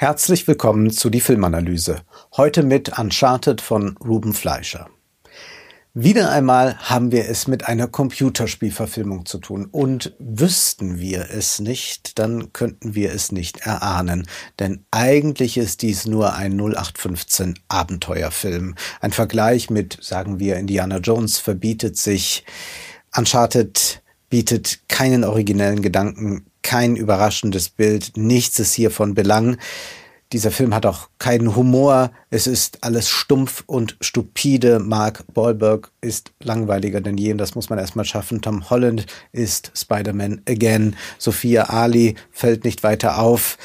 Herzlich willkommen zu die Filmanalyse. Heute mit Uncharted von Ruben Fleischer. Wieder einmal haben wir es mit einer Computerspielverfilmung zu tun und wüssten wir es nicht, dann könnten wir es nicht erahnen, denn eigentlich ist dies nur ein 0815 Abenteuerfilm. Ein Vergleich mit, sagen wir, Indiana Jones verbietet sich. Uncharted bietet keinen originellen Gedanken, kein überraschendes Bild, nichts ist hier von Belang. Dieser Film hat auch keinen Humor. Es ist alles stumpf und stupide. Mark Wahlberg ist langweiliger denn je. Und das muss man erstmal schaffen. Tom Holland ist Spider-Man again. Sophia Ali fällt nicht weiter auf.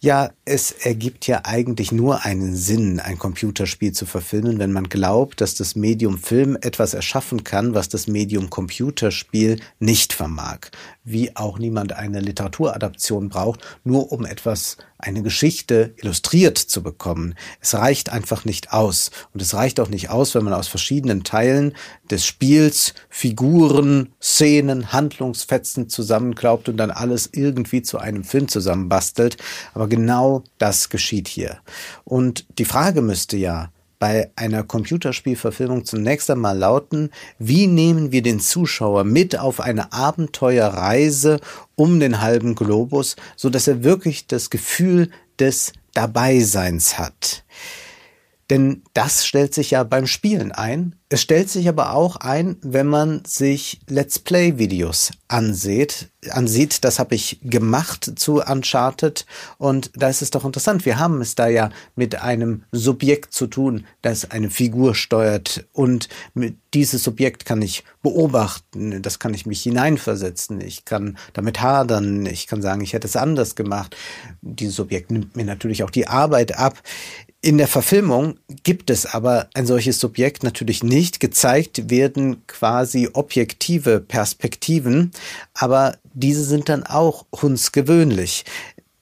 Ja, es ergibt ja eigentlich nur einen Sinn, ein Computerspiel zu verfilmen, wenn man glaubt, dass das Medium Film etwas erschaffen kann, was das Medium Computerspiel nicht vermag. Wie auch niemand eine Literaturadaption braucht, nur um etwas, eine Geschichte illustriert zu bekommen. Es reicht einfach nicht aus. Und es reicht auch nicht aus, wenn man aus verschiedenen Teilen des Spiels Figuren, Szenen, Handlungsfetzen zusammenklaubt und dann alles irgendwie zu einem Film zusammenbastelt. Aber genau das geschieht hier. Und die Frage müsste ja bei einer Computerspielverfilmung zunächst einmal lauten, wie nehmen wir den Zuschauer mit auf eine Abenteuerreise um den halben Globus, so dass er wirklich das Gefühl des Dabeiseins hat. Denn das stellt sich ja beim Spielen ein. Es stellt sich aber auch ein, wenn man sich Let's Play Videos ansieht. ansieht. Das habe ich gemacht zu Uncharted und da ist es doch interessant. Wir haben es da ja mit einem Subjekt zu tun, das eine Figur steuert und mit dieses Subjekt kann ich beobachten, das kann ich mich hineinversetzen, ich kann damit hadern, ich kann sagen, ich hätte es anders gemacht. Dieses Subjekt nimmt mir natürlich auch die Arbeit ab. In der Verfilmung gibt es aber ein solches Subjekt natürlich nicht. Gezeigt werden quasi objektive Perspektiven, aber diese sind dann auch hundsgewöhnlich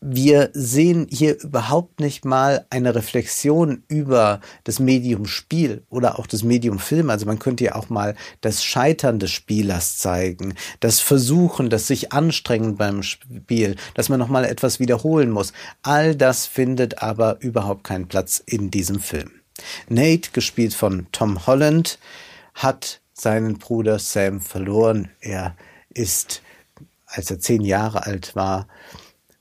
wir sehen hier überhaupt nicht mal eine Reflexion über das Medium Spiel oder auch das Medium Film. Also man könnte ja auch mal das Scheitern des Spielers zeigen, das Versuchen, das sich anstrengen beim Spiel, dass man nochmal etwas wiederholen muss. All das findet aber überhaupt keinen Platz in diesem Film. Nate, gespielt von Tom Holland, hat seinen Bruder Sam verloren. Er ist, als er zehn Jahre alt war,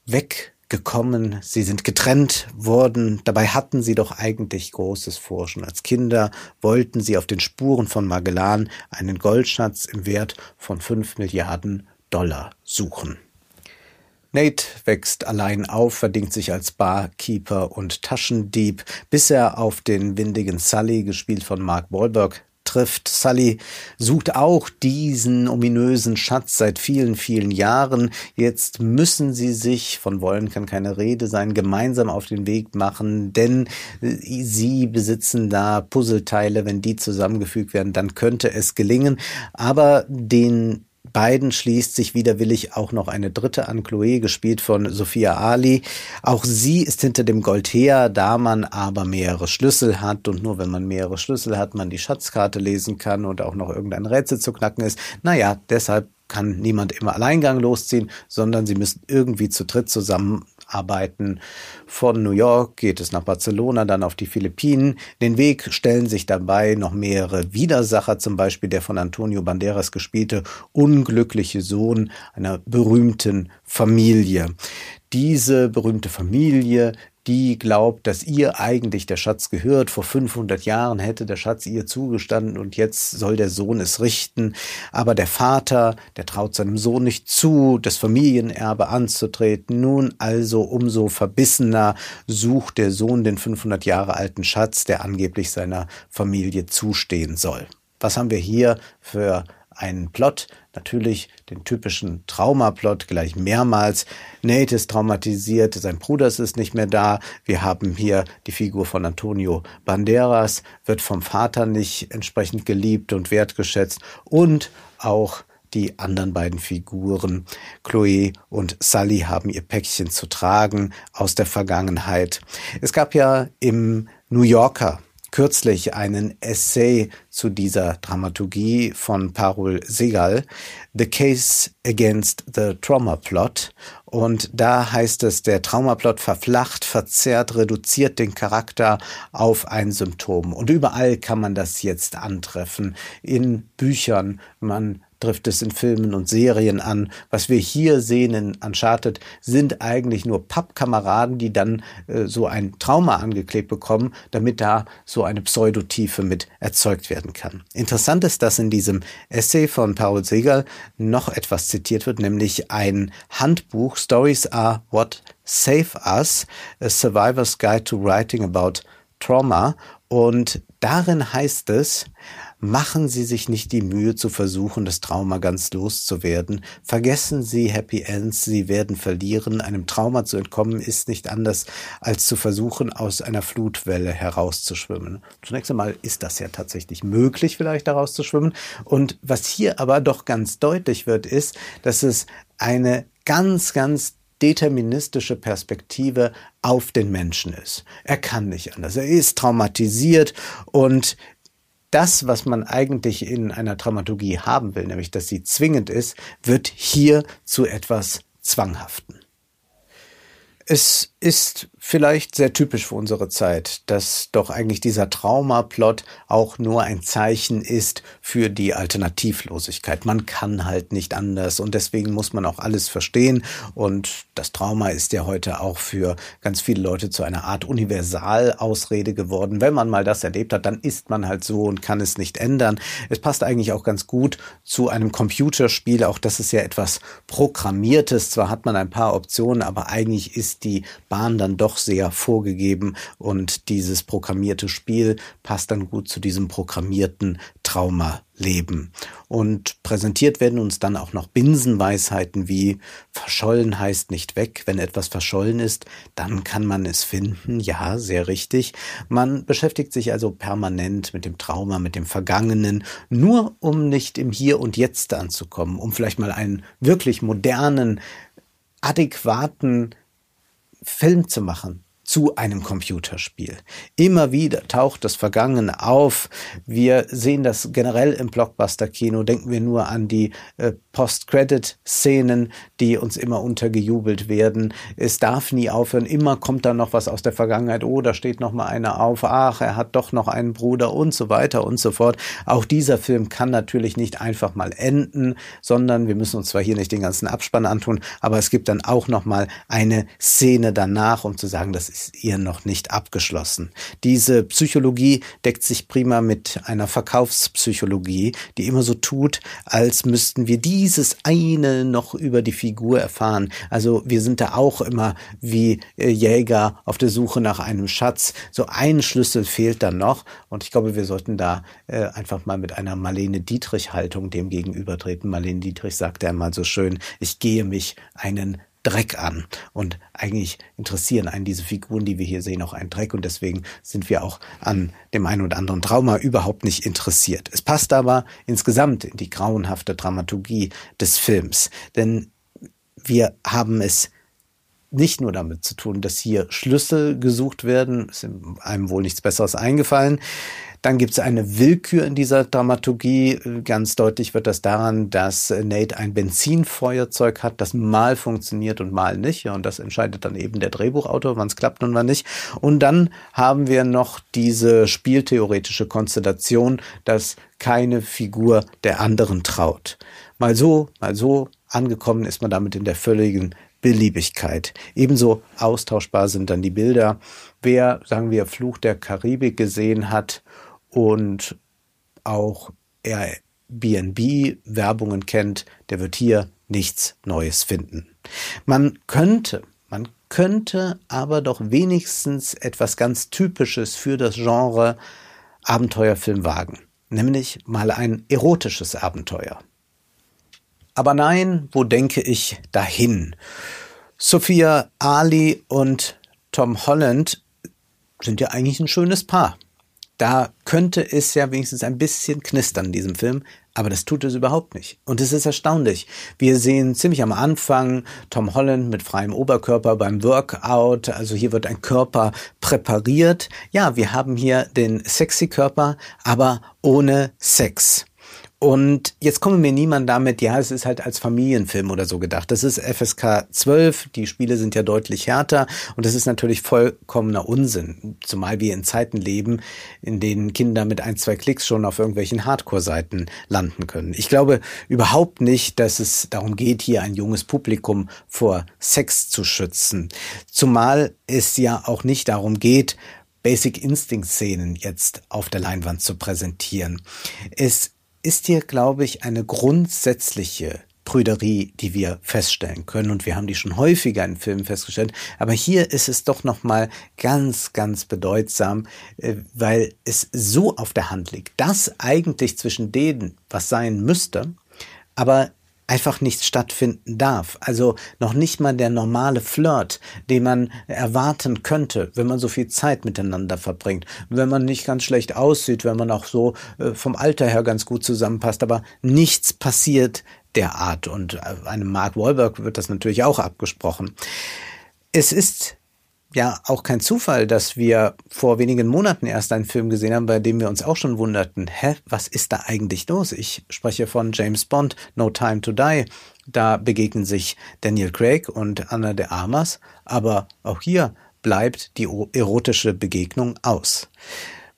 weg gekommen, sie sind getrennt worden, dabei hatten sie doch eigentlich Großes vor. Schon als Kinder wollten sie auf den Spuren von Magellan einen Goldschatz im Wert von fünf Milliarden Dollar suchen. Nate wächst allein auf, verdingt sich als Barkeeper und Taschendieb, bis er auf den windigen Sully, gespielt von Mark Wahlberg, trifft. Sully sucht auch diesen ominösen Schatz seit vielen, vielen Jahren. Jetzt müssen sie sich, von wollen kann keine Rede sein, gemeinsam auf den Weg machen, denn sie besitzen da Puzzleteile. Wenn die zusammengefügt werden, dann könnte es gelingen. Aber den beiden schließt sich widerwillig auch noch eine dritte an, Chloe, gespielt von Sophia Ali. Auch sie ist hinter dem Gold her, da man aber mehrere Schlüssel hat und nur wenn man mehrere Schlüssel hat, man die Schatzkarte lesen kann und auch noch irgendein Rätsel zu knacken ist. Naja, deshalb kann niemand immer Alleingang losziehen, sondern sie müssen irgendwie zu dritt zusammen arbeiten. Von New York geht es nach Barcelona, dann auf die Philippinen. Den Weg stellen sich dabei noch mehrere Widersacher, zum Beispiel der von Antonio Banderas gespielte unglückliche Sohn einer berühmten Familie. Diese berühmte Familie die glaubt, dass ihr eigentlich der Schatz gehört. Vor 500 Jahren hätte der Schatz ihr zugestanden und jetzt soll der Sohn es richten. Aber der Vater, der traut seinem Sohn nicht zu, das Familienerbe anzutreten. Nun also umso verbissener sucht der Sohn den 500 Jahre alten Schatz, der angeblich seiner Familie zustehen soll. Was haben wir hier für einen Plot, natürlich den typischen Traumaplot gleich mehrmals. Nate ist traumatisiert, sein Bruder ist nicht mehr da. Wir haben hier die Figur von Antonio Banderas, wird vom Vater nicht entsprechend geliebt und wertgeschätzt und auch die anderen beiden Figuren, Chloe und Sally, haben ihr Päckchen zu tragen aus der Vergangenheit. Es gab ja im New Yorker kürzlich einen Essay zu dieser Dramaturgie von Parul Segal, The Case Against the Trauma Plot. Und da heißt es, der Traumaplot verflacht, verzerrt, reduziert den Charakter auf ein Symptom. Und überall kann man das jetzt antreffen. In Büchern, man trifft es in Filmen und Serien an. Was wir hier sehen in Uncharted sind eigentlich nur Pappkameraden, die dann äh, so ein Trauma angeklebt bekommen, damit da so eine Pseudotiefe mit erzeugt werden kann. Interessant ist, dass in diesem Essay von Paul Segal noch etwas zitiert wird, nämlich ein Handbuch Stories are what save us, a survivor's guide to writing about trauma. Und darin heißt es, Machen Sie sich nicht die Mühe zu versuchen, das Trauma ganz loszuwerden. Vergessen Sie Happy Ends, Sie werden verlieren. Einem Trauma zu entkommen ist nicht anders, als zu versuchen, aus einer Flutwelle herauszuschwimmen. Zunächst einmal ist das ja tatsächlich möglich, vielleicht herauszuschwimmen. Und was hier aber doch ganz deutlich wird, ist, dass es eine ganz, ganz deterministische Perspektive auf den Menschen ist. Er kann nicht anders. Er ist traumatisiert und das, was man eigentlich in einer Dramaturgie haben will, nämlich dass sie zwingend ist, wird hier zu etwas Zwanghaften. Es ist vielleicht sehr typisch für unsere Zeit, dass doch eigentlich dieser Traumaplot auch nur ein Zeichen ist für die Alternativlosigkeit. Man kann halt nicht anders und deswegen muss man auch alles verstehen. Und das Trauma ist ja heute auch für ganz viele Leute zu einer Art Universalausrede geworden. Wenn man mal das erlebt hat, dann ist man halt so und kann es nicht ändern. Es passt eigentlich auch ganz gut zu einem Computerspiel. Auch das ist ja etwas Programmiertes. Zwar hat man ein paar Optionen, aber eigentlich ist die Bahn dann doch sehr vorgegeben und dieses programmierte Spiel passt dann gut zu diesem programmierten Traumaleben. Und präsentiert werden uns dann auch noch Binsenweisheiten wie verschollen heißt nicht weg. Wenn etwas verschollen ist, dann kann man es finden. Ja, sehr richtig. Man beschäftigt sich also permanent mit dem Trauma, mit dem Vergangenen, nur um nicht im Hier und Jetzt anzukommen, um vielleicht mal einen wirklich modernen, adäquaten Film zu machen zu einem Computerspiel. Immer wieder taucht das Vergangene auf. Wir sehen das generell im Blockbuster-Kino. Denken wir nur an die äh, Post-Credit-Szenen, die uns immer untergejubelt werden. Es darf nie aufhören. Immer kommt da noch was aus der Vergangenheit. Oh, da steht noch mal einer auf. Ach, er hat doch noch einen Bruder und so weiter und so fort. Auch dieser Film kann natürlich nicht einfach mal enden, sondern wir müssen uns zwar hier nicht den ganzen Abspann antun, aber es gibt dann auch noch mal eine Szene danach, um zu sagen, das ist ihr noch nicht abgeschlossen. Diese Psychologie deckt sich prima mit einer Verkaufspsychologie, die immer so tut, als müssten wir dieses eine noch über die Figur erfahren. Also wir sind da auch immer wie äh, Jäger auf der Suche nach einem Schatz. So ein Schlüssel fehlt dann noch und ich glaube, wir sollten da äh, einfach mal mit einer Marlene Dietrich Haltung dem gegenübertreten. Marlene Dietrich sagte einmal so schön, ich gehe mich einen Dreck an. Und eigentlich interessieren einen diese Figuren, die wir hier sehen, auch einen Dreck. Und deswegen sind wir auch an dem einen oder anderen Trauma überhaupt nicht interessiert. Es passt aber insgesamt in die grauenhafte Dramaturgie des Films. Denn wir haben es nicht nur damit zu tun, dass hier Schlüssel gesucht werden, ist einem wohl nichts Besseres eingefallen. Dann gibt es eine Willkür in dieser Dramaturgie. Ganz deutlich wird das daran, dass Nate ein Benzinfeuerzeug hat, das mal funktioniert und mal nicht. und das entscheidet dann eben der Drehbuchautor, wann es klappt und wann nicht. Und dann haben wir noch diese spieltheoretische Konstellation, dass keine Figur der anderen traut. Mal so, mal so, angekommen ist man damit in der völligen Beliebigkeit. Ebenso austauschbar sind dann die Bilder. Wer, sagen wir, Fluch der Karibik gesehen hat und auch Airbnb-Werbungen kennt, der wird hier nichts Neues finden. Man könnte, man könnte aber doch wenigstens etwas ganz Typisches für das Genre Abenteuerfilm wagen, nämlich mal ein erotisches Abenteuer. Aber nein, wo denke ich dahin? Sophia Ali und Tom Holland sind ja eigentlich ein schönes Paar da könnte es ja wenigstens ein bisschen knistern in diesem Film. Aber das tut es überhaupt nicht. Und es ist erstaunlich. Wir sehen ziemlich am Anfang Tom Holland mit freiem Oberkörper beim Workout. Also hier wird ein Körper präpariert. Ja, wir haben hier den sexy Körper, aber ohne Sex. Und jetzt komme mir niemand damit, ja, es ist halt als Familienfilm oder so gedacht. Das ist FSK 12, die Spiele sind ja deutlich härter und das ist natürlich vollkommener Unsinn, zumal wir in Zeiten leben, in denen Kinder mit ein, zwei Klicks schon auf irgendwelchen Hardcore-Seiten landen können. Ich glaube überhaupt nicht, dass es darum geht, hier ein junges Publikum vor Sex zu schützen. Zumal es ja auch nicht darum geht, Basic Instinct Szenen jetzt auf der Leinwand zu präsentieren. Es ist hier, glaube ich, eine grundsätzliche Prüderie, die wir feststellen können. Und wir haben die schon häufiger in Filmen festgestellt. Aber hier ist es doch nochmal ganz, ganz bedeutsam, äh, weil es so auf der Hand liegt, dass eigentlich zwischen denen was sein müsste, aber einfach nicht stattfinden darf. Also noch nicht mal der normale Flirt, den man erwarten könnte, wenn man so viel Zeit miteinander verbringt, wenn man nicht ganz schlecht aussieht, wenn man auch so äh, vom Alter her ganz gut zusammenpasst, aber nichts passiert derart und äh, einem Mark Wahlberg wird das natürlich auch abgesprochen. Es ist ja auch kein Zufall, dass wir vor wenigen Monaten erst einen Film gesehen haben, bei dem wir uns auch schon wunderten, hä, was ist da eigentlich los? Ich spreche von James Bond, No Time to Die. Da begegnen sich Daniel Craig und Anna de Armas, aber auch hier bleibt die erotische Begegnung aus.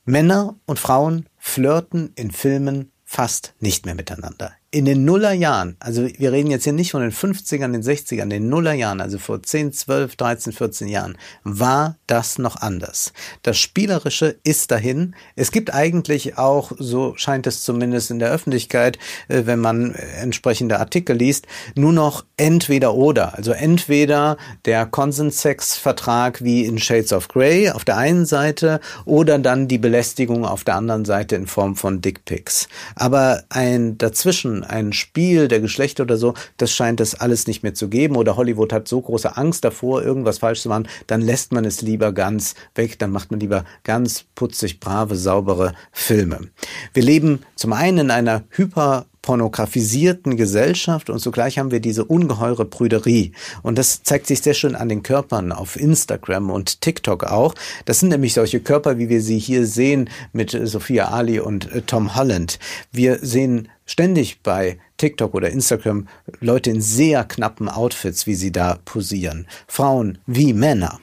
Männer und Frauen flirten in Filmen fast nicht mehr miteinander in den Nullerjahren, also wir reden jetzt hier nicht von den 50ern, den 60ern, den Nullerjahren, also vor 10, 12, 13, 14 Jahren, war das noch anders. Das Spielerische ist dahin. Es gibt eigentlich auch, so scheint es zumindest in der Öffentlichkeit, äh, wenn man entsprechende Artikel liest, nur noch entweder oder. Also entweder der Consent-Sex-Vertrag wie in Shades of Grey auf der einen Seite oder dann die Belästigung auf der anderen Seite in Form von Dickpics. Aber ein dazwischen ein Spiel der Geschlechter oder so, das scheint es alles nicht mehr zu geben. Oder Hollywood hat so große Angst davor, irgendwas falsch zu machen, dann lässt man es lieber ganz weg, dann macht man lieber ganz putzig, brave, saubere Filme. Wir leben zum einen in einer hyper pornografisierten Gesellschaft und zugleich haben wir diese ungeheure Prüderie. Und das zeigt sich sehr schön an den Körpern auf Instagram und TikTok auch. Das sind nämlich solche Körper, wie wir sie hier sehen mit Sophia Ali und äh, Tom Holland. Wir sehen ständig bei TikTok oder Instagram Leute in sehr knappen Outfits, wie sie da posieren. Frauen wie Männer.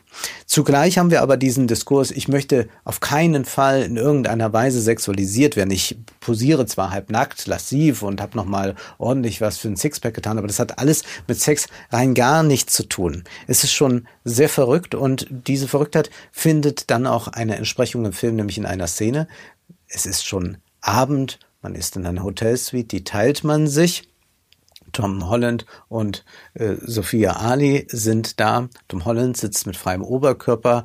Zugleich haben wir aber diesen Diskurs, ich möchte auf keinen Fall in irgendeiner Weise sexualisiert werden. Ich posiere zwar halb nackt, lassiv und habe nochmal ordentlich was für ein Sixpack getan, aber das hat alles mit Sex rein gar nichts zu tun. Es ist schon sehr verrückt und diese Verrücktheit findet dann auch eine Entsprechung im Film, nämlich in einer Szene. Es ist schon Abend man ist in einer Hotelsuite, die teilt man sich. Tom Holland und äh, Sophia Ali sind da. Tom Holland sitzt mit freiem Oberkörper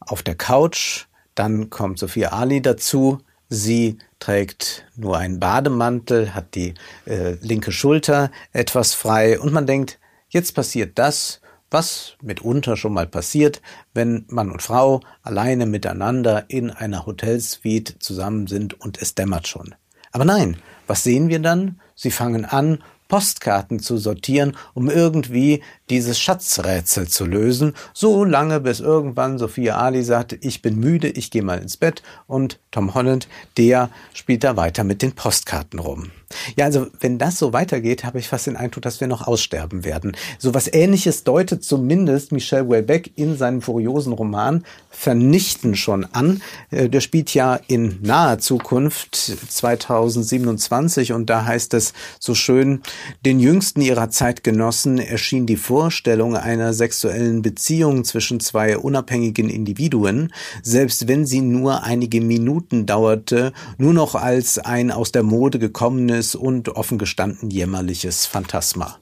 auf der Couch. Dann kommt Sophia Ali dazu. Sie trägt nur einen Bademantel, hat die äh, linke Schulter etwas frei und man denkt, jetzt passiert das, was mitunter schon mal passiert, wenn Mann und Frau alleine miteinander in einer Hotelsuite zusammen sind und es dämmert schon. Aber nein, was sehen wir dann? Sie fangen an, Postkarten zu sortieren, um irgendwie dieses Schatzrätsel zu lösen, so lange bis irgendwann Sophia Ali sagte, ich bin müde, ich gehe mal ins Bett und Tom Holland, der spielt da weiter mit den Postkarten rum. Ja, also wenn das so weitergeht, habe ich fast den Eindruck, dass wir noch aussterben werden. So was ähnliches deutet zumindest Michel Houellebecq in seinem furiosen Roman Vernichten schon an. Äh, der spielt ja in naher Zukunft 2027 und da heißt es so schön, den jüngsten ihrer Zeitgenossen erschien die Vorstellung einer sexuellen Beziehung zwischen zwei unabhängigen Individuen, selbst wenn sie nur einige Minuten dauerte, nur noch als ein aus der Mode gekommenes schönes und offen gestanden jämmerliches Phantasma.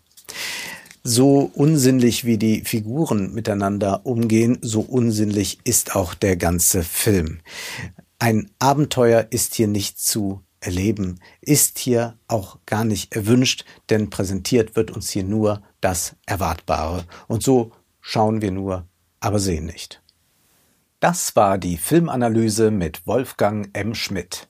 So unsinnlich wie die Figuren miteinander umgehen, so unsinnlich ist auch der ganze Film. Ein Abenteuer ist hier nicht zu erleben, ist hier auch gar nicht erwünscht, denn präsentiert wird uns hier nur das Erwartbare. Und so schauen wir nur, aber sehen nicht. Das war die Filmanalyse mit Wolfgang M. Schmidt.